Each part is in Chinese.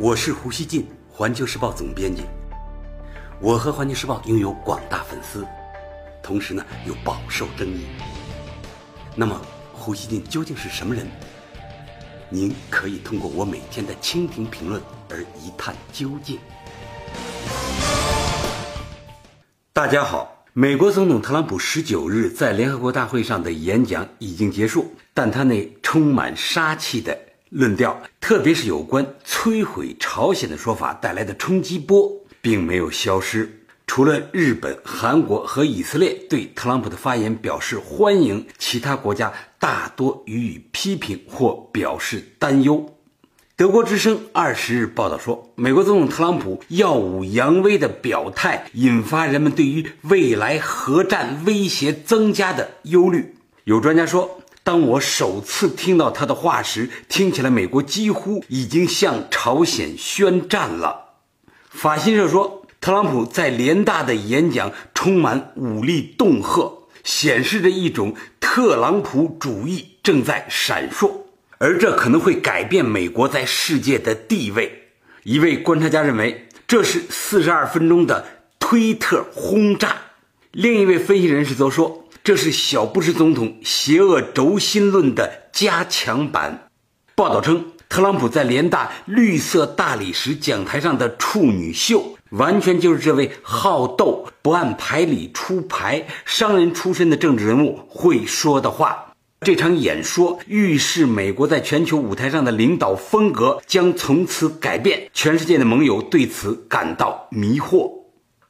我是胡锡进，环球时报总编辑。我和环球时报拥有广大粉丝，同时呢又饱受争议。那么，胡锡进究竟是什么人？您可以通过我每天的蜻蜓评论而一探究竟。大家好，美国总统特朗普十九日在联合国大会上的演讲已经结束，但他那充满杀气的。论调，特别是有关摧毁朝鲜的说法带来的冲击波，并没有消失。除了日本、韩国和以色列对特朗普的发言表示欢迎，其他国家大多予以批评或表示担忧。德国之声二十日报道说，美国总统特朗普耀武扬威的表态，引发人们对于未来核战威胁增加的忧虑。有专家说。当我首次听到他的话时，听起来美国几乎已经向朝鲜宣战了。法新社说，特朗普在联大的演讲充满武力恫吓，显示着一种特朗普主义正在闪烁，而这可能会改变美国在世界的地位。一位观察家认为，这是四十二分钟的推特轰炸。另一位分析人士则说。这是小布什总统邪恶轴心论的加强版。报道称，特朗普在联大绿色大理石讲台上的处女秀，完全就是这位好斗、不按牌理出牌、商人出身的政治人物会说的话。这场演说预示美国在全球舞台上的领导风格将从此改变，全世界的盟友对此感到迷惑。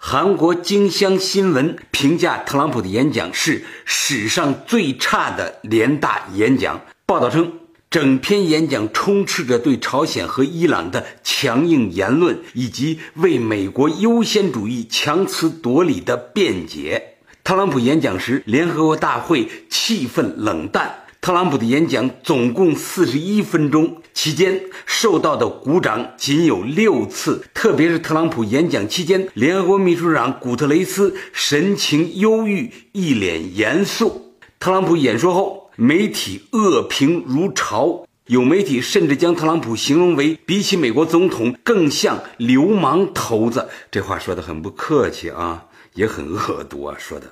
韩国京乡新闻评价特朗普的演讲是史上最差的联大演讲。报道称，整篇演讲充斥着对朝鲜和伊朗的强硬言论，以及为美国优先主义强词夺理的辩解。特朗普演讲时，联合国大会气氛冷淡。特朗普的演讲总共四十一分钟，期间受到的鼓掌仅有六次。特别是特朗普演讲期间，联合国秘书长古特雷斯神情忧郁，一脸严肃。特朗普演说后，媒体恶评如潮，有媒体甚至将特朗普形容为比起美国总统更像流氓头子。这话说的很不客气啊，也很恶毒啊，说的。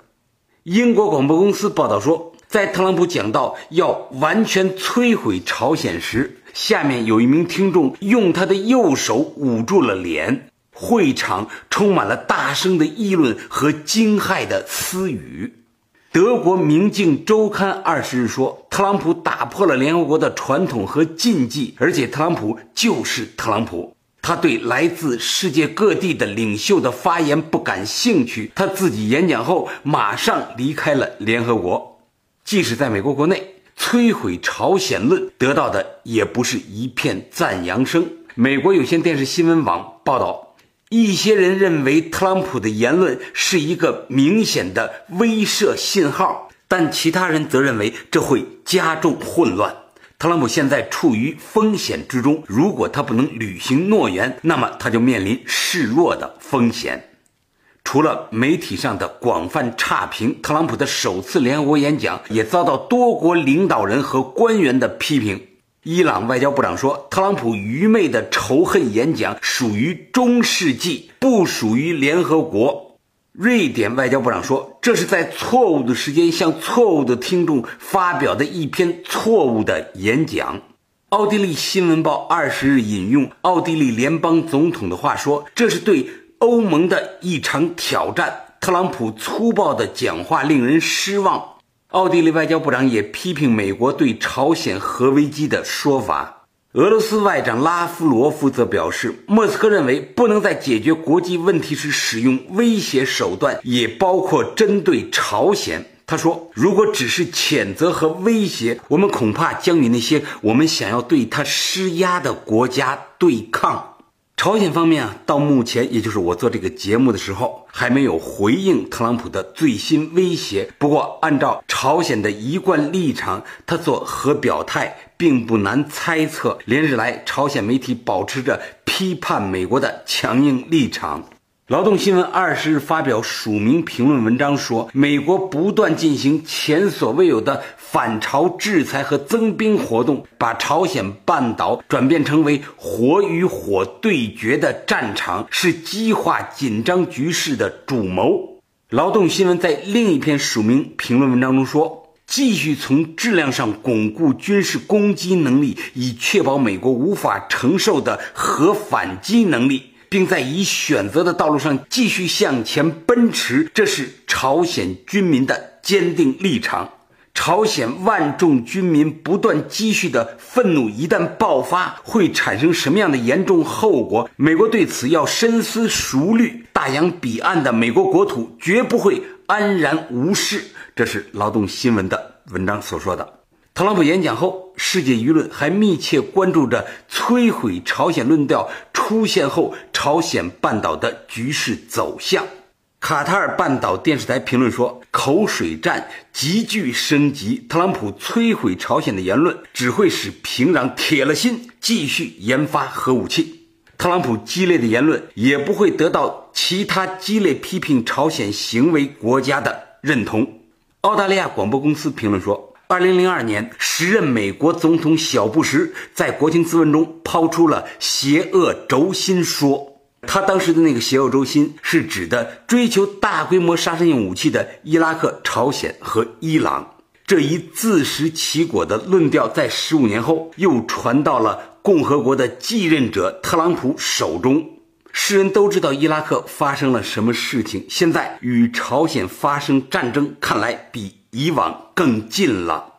英国广播公司报道说。在特朗普讲到要完全摧毁朝鲜时，下面有一名听众用他的右手捂住了脸，会场充满了大声的议论和惊骇的私语。德国《明镜周刊》二十日说，特朗普打破了联合国的传统和禁忌，而且特朗普就是特朗普，他对来自世界各地的领袖的发言不感兴趣，他自己演讲后马上离开了联合国。即使在美国国内，摧毁朝鲜论得到的也不是一片赞扬声。美国有线电视新闻网报道，一些人认为特朗普的言论是一个明显的威慑信号，但其他人则认为这会加重混乱。特朗普现在处于风险之中，如果他不能履行诺言，那么他就面临示弱的风险。除了媒体上的广泛差评，特朗普的首次联合国演讲也遭到多国领导人和官员的批评。伊朗外交部长说，特朗普愚昧的仇恨演讲属于中世纪，不属于联合国。瑞典外交部长说，这是在错误的时间向错误的听众发表的一篇错误的演讲。奥地利新闻报二十日引用奥地利联邦总统的话说，这是对。欧盟的一场挑战。特朗普粗暴的讲话令人失望。奥地利外交部长也批评美国对朝鲜核危机的说法。俄罗斯外长拉夫罗夫则表示，莫斯科认为不能在解决国际问题时使用威胁手段，也包括针对朝鲜。他说：“如果只是谴责和威胁，我们恐怕将与那些我们想要对他施压的国家对抗。”朝鲜方面啊，到目前，也就是我做这个节目的时候，还没有回应特朗普的最新威胁。不过，按照朝鲜的一贯立场，他做核表态并不难猜测。连日来，朝鲜媒体保持着批判美国的强硬立场。劳动新闻二十日发表署名评论文章说，美国不断进行前所未有的反朝制裁和增兵活动，把朝鲜半岛转变成为火与火对决的战场，是激化紧张局势的主谋。劳动新闻在另一篇署名评论文章中说，继续从质量上巩固军事攻击能力，以确保美国无法承受的核反击能力。并在以选择的道路上继续向前奔驰，这是朝鲜军民的坚定立场。朝鲜万众军民不断积蓄的愤怒一旦爆发，会产生什么样的严重后果？美国对此要深思熟虑。大洋彼岸的美国国土绝不会安然无事。这是劳动新闻的文章所说的。特朗普演讲后，世界舆论还密切关注着摧毁朝鲜论调出现后朝鲜半岛的局势走向。卡塔尔半岛电视台评论说：“口水战急剧升级，特朗普摧毁朝鲜的言论只会使平壤铁了心继续研发核武器。特朗普激烈的言论也不会得到其他激烈批评朝鲜行为国家的认同。”澳大利亚广播公司评论说。二零零二年，时任美国总统小布什在国情咨文中抛出了“邪恶轴心说”。他当时的那个“邪恶中心”是指的追求大规模杀伤性武器的伊拉克、朝鲜和伊朗。这一自食其果的论调，在十五年后又传到了共和国的继任者特朗普手中。世人都知道伊拉克发生了什么事情，现在与朝鲜发生战争，看来比。以往更近了。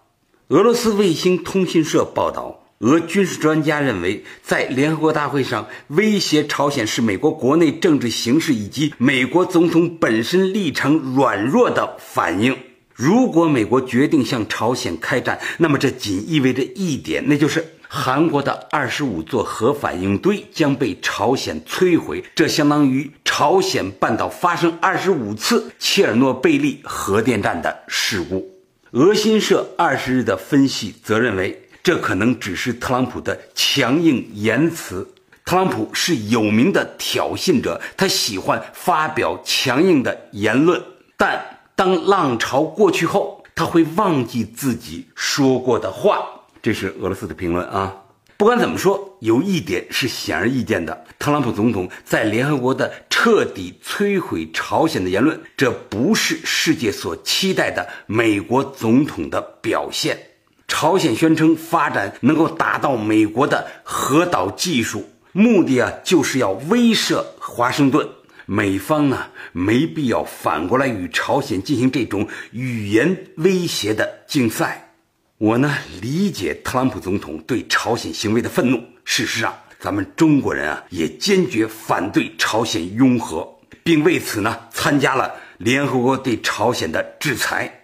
俄罗斯卫星通讯社报道，俄军事专家认为，在联合国大会上威胁朝鲜是美国国内政治形势以及美国总统本身立场软弱的反应。如果美国决定向朝鲜开战，那么这仅意味着一点，那就是韩国的二十五座核反应堆将被朝鲜摧毁。这相当于。朝鲜半岛发生二十五次切尔诺贝利核电站的事故。俄新社二十日的分析则认为，这可能只是特朗普的强硬言辞。特朗普是有名的挑衅者，他喜欢发表强硬的言论，但当浪潮过去后，他会忘记自己说过的话。这是俄罗斯的评论啊。不管怎么说，有一点是显而易见的：特朗普总统在联合国的彻底摧毁朝鲜的言论，这不是世界所期待的美国总统的表现。朝鲜宣称发展能够达到美国的核导技术，目的啊就是要威慑华盛顿。美方呢没必要反过来与朝鲜进行这种语言威胁的竞赛。我呢理解特朗普总统对朝鲜行为的愤怒。事实上，咱们中国人啊也坚决反对朝鲜拥核，并为此呢参加了联合国对朝鲜的制裁。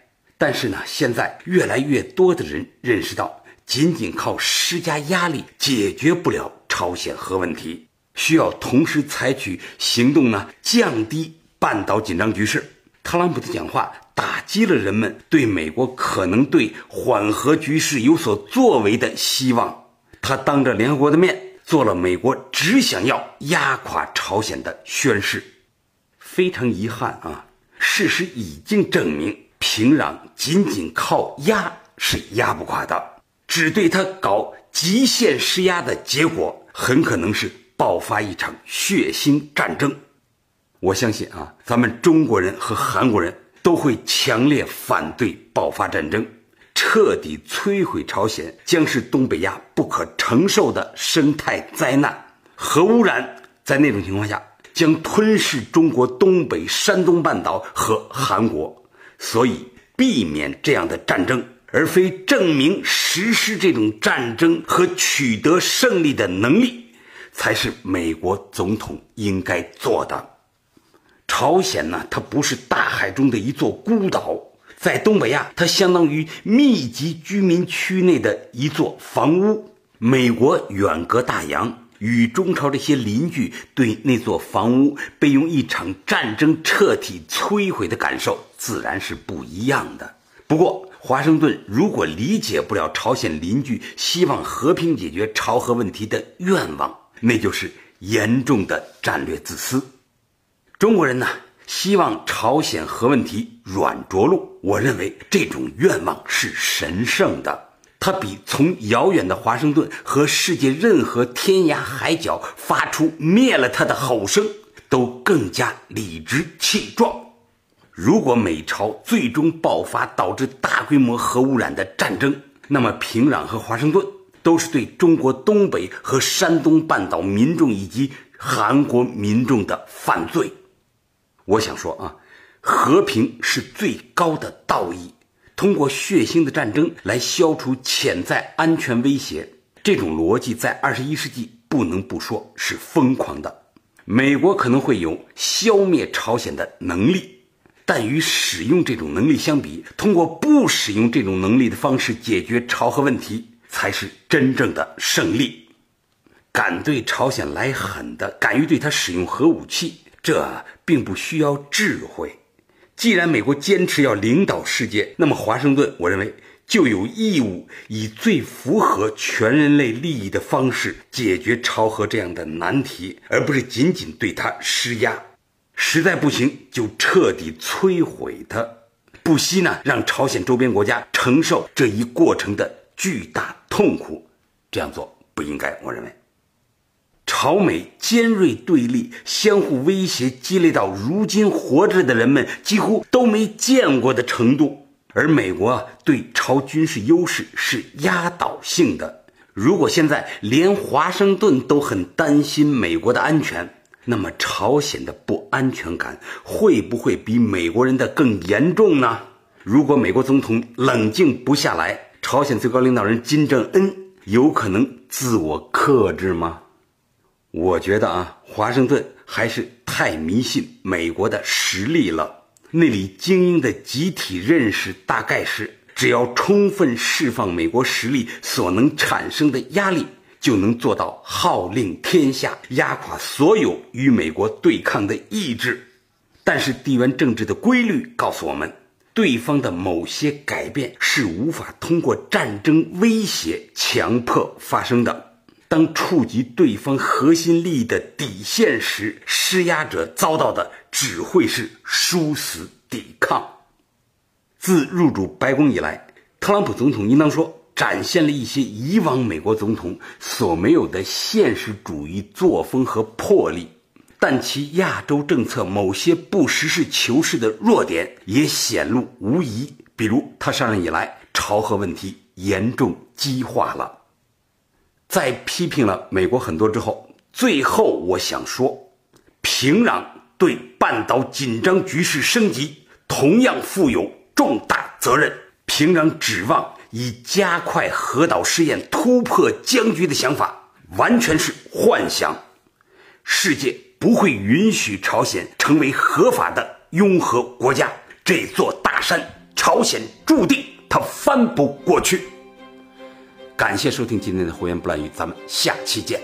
但是呢，现在越来越多的人认识到，仅仅靠施加压力解决不了朝鲜核问题，需要同时采取行动呢，降低半岛紧张局势。特朗普的讲话。打击了人们对美国可能对缓和局势有所作为的希望。他当着联合国的面做了美国只想要压垮朝鲜的宣誓。非常遗憾啊，事实已经证明，平壤仅仅靠压是压不垮的。只对他搞极限施压的结果，很可能是爆发一场血腥战争。我相信啊，咱们中国人和韩国人。都会强烈反对爆发战争，彻底摧毁朝鲜将是东北亚不可承受的生态灾难。核污染在那种情况下将吞噬中国东北、山东半岛和韩国，所以避免这样的战争，而非证明实施这种战争和取得胜利的能力，才是美国总统应该做的。朝鲜呢，它不是大海中的一座孤岛，在东北亚，它相当于密集居民区内的一座房屋。美国远隔大洋，与中朝这些邻居对那座房屋被用一场战争彻底摧毁的感受，自然是不一样的。不过，华盛顿如果理解不了朝鲜邻居希望和平解决朝核问题的愿望，那就是严重的战略自私。中国人呢，希望朝鲜核问题软着陆。我认为这种愿望是神圣的，它比从遥远的华盛顿和世界任何天涯海角发出灭了他的吼声，都更加理直气壮。如果美朝最终爆发导致大规模核污染的战争，那么平壤和华盛顿都是对中国东北和山东半岛民众以及韩国民众的犯罪。我想说啊，和平是最高的道义。通过血腥的战争来消除潜在安全威胁，这种逻辑在二十一世纪不能不说是疯狂的。美国可能会有消灭朝鲜的能力，但与使用这种能力相比，通过不使用这种能力的方式解决朝核问题才是真正的胜利。敢对朝鲜来狠的，敢于对他使用核武器。这并不需要智慧。既然美国坚持要领导世界，那么华盛顿，我认为就有义务以最符合全人类利益的方式解决朝核这样的难题，而不是仅仅对他施压。实在不行，就彻底摧毁它，不惜呢让朝鲜周边国家承受这一过程的巨大痛苦。这样做不应该，我认为。朝美尖锐对立、相互威胁，激烈到如今活着的人们几乎都没见过的程度。而美国对朝军事优势是压倒性的。如果现在连华盛顿都很担心美国的安全，那么朝鲜的不安全感会不会比美国人的更严重呢？如果美国总统冷静不下来，朝鲜最高领导人金正恩有可能自我克制吗？我觉得啊，华盛顿还是太迷信美国的实力了。那里精英的集体认识大概是，只要充分释放美国实力所能产生的压力，就能做到号令天下，压垮所有与美国对抗的意志。但是地缘政治的规律告诉我们，对方的某些改变是无法通过战争威胁强迫发生的。当触及对方核心利益的底线时，施压者遭到的只会是殊死抵抗。自入主白宫以来，特朗普总统应当说展现了一些以往美国总统所没有的现实主义作风和魄力，但其亚洲政策某些不实事求是的弱点也显露无疑。比如，他上任以来，朝核问题严重激化了。在批评了美国很多之后，最后我想说，平壤对半岛紧张局势升级同样负有重大责任。平壤指望以加快核岛试验突破僵局的想法，完全是幻想。世界不会允许朝鲜成为合法的拥核国家，这座大山，朝鲜注定它翻不过去。感谢收听今天的胡言不乱语，咱们下期见。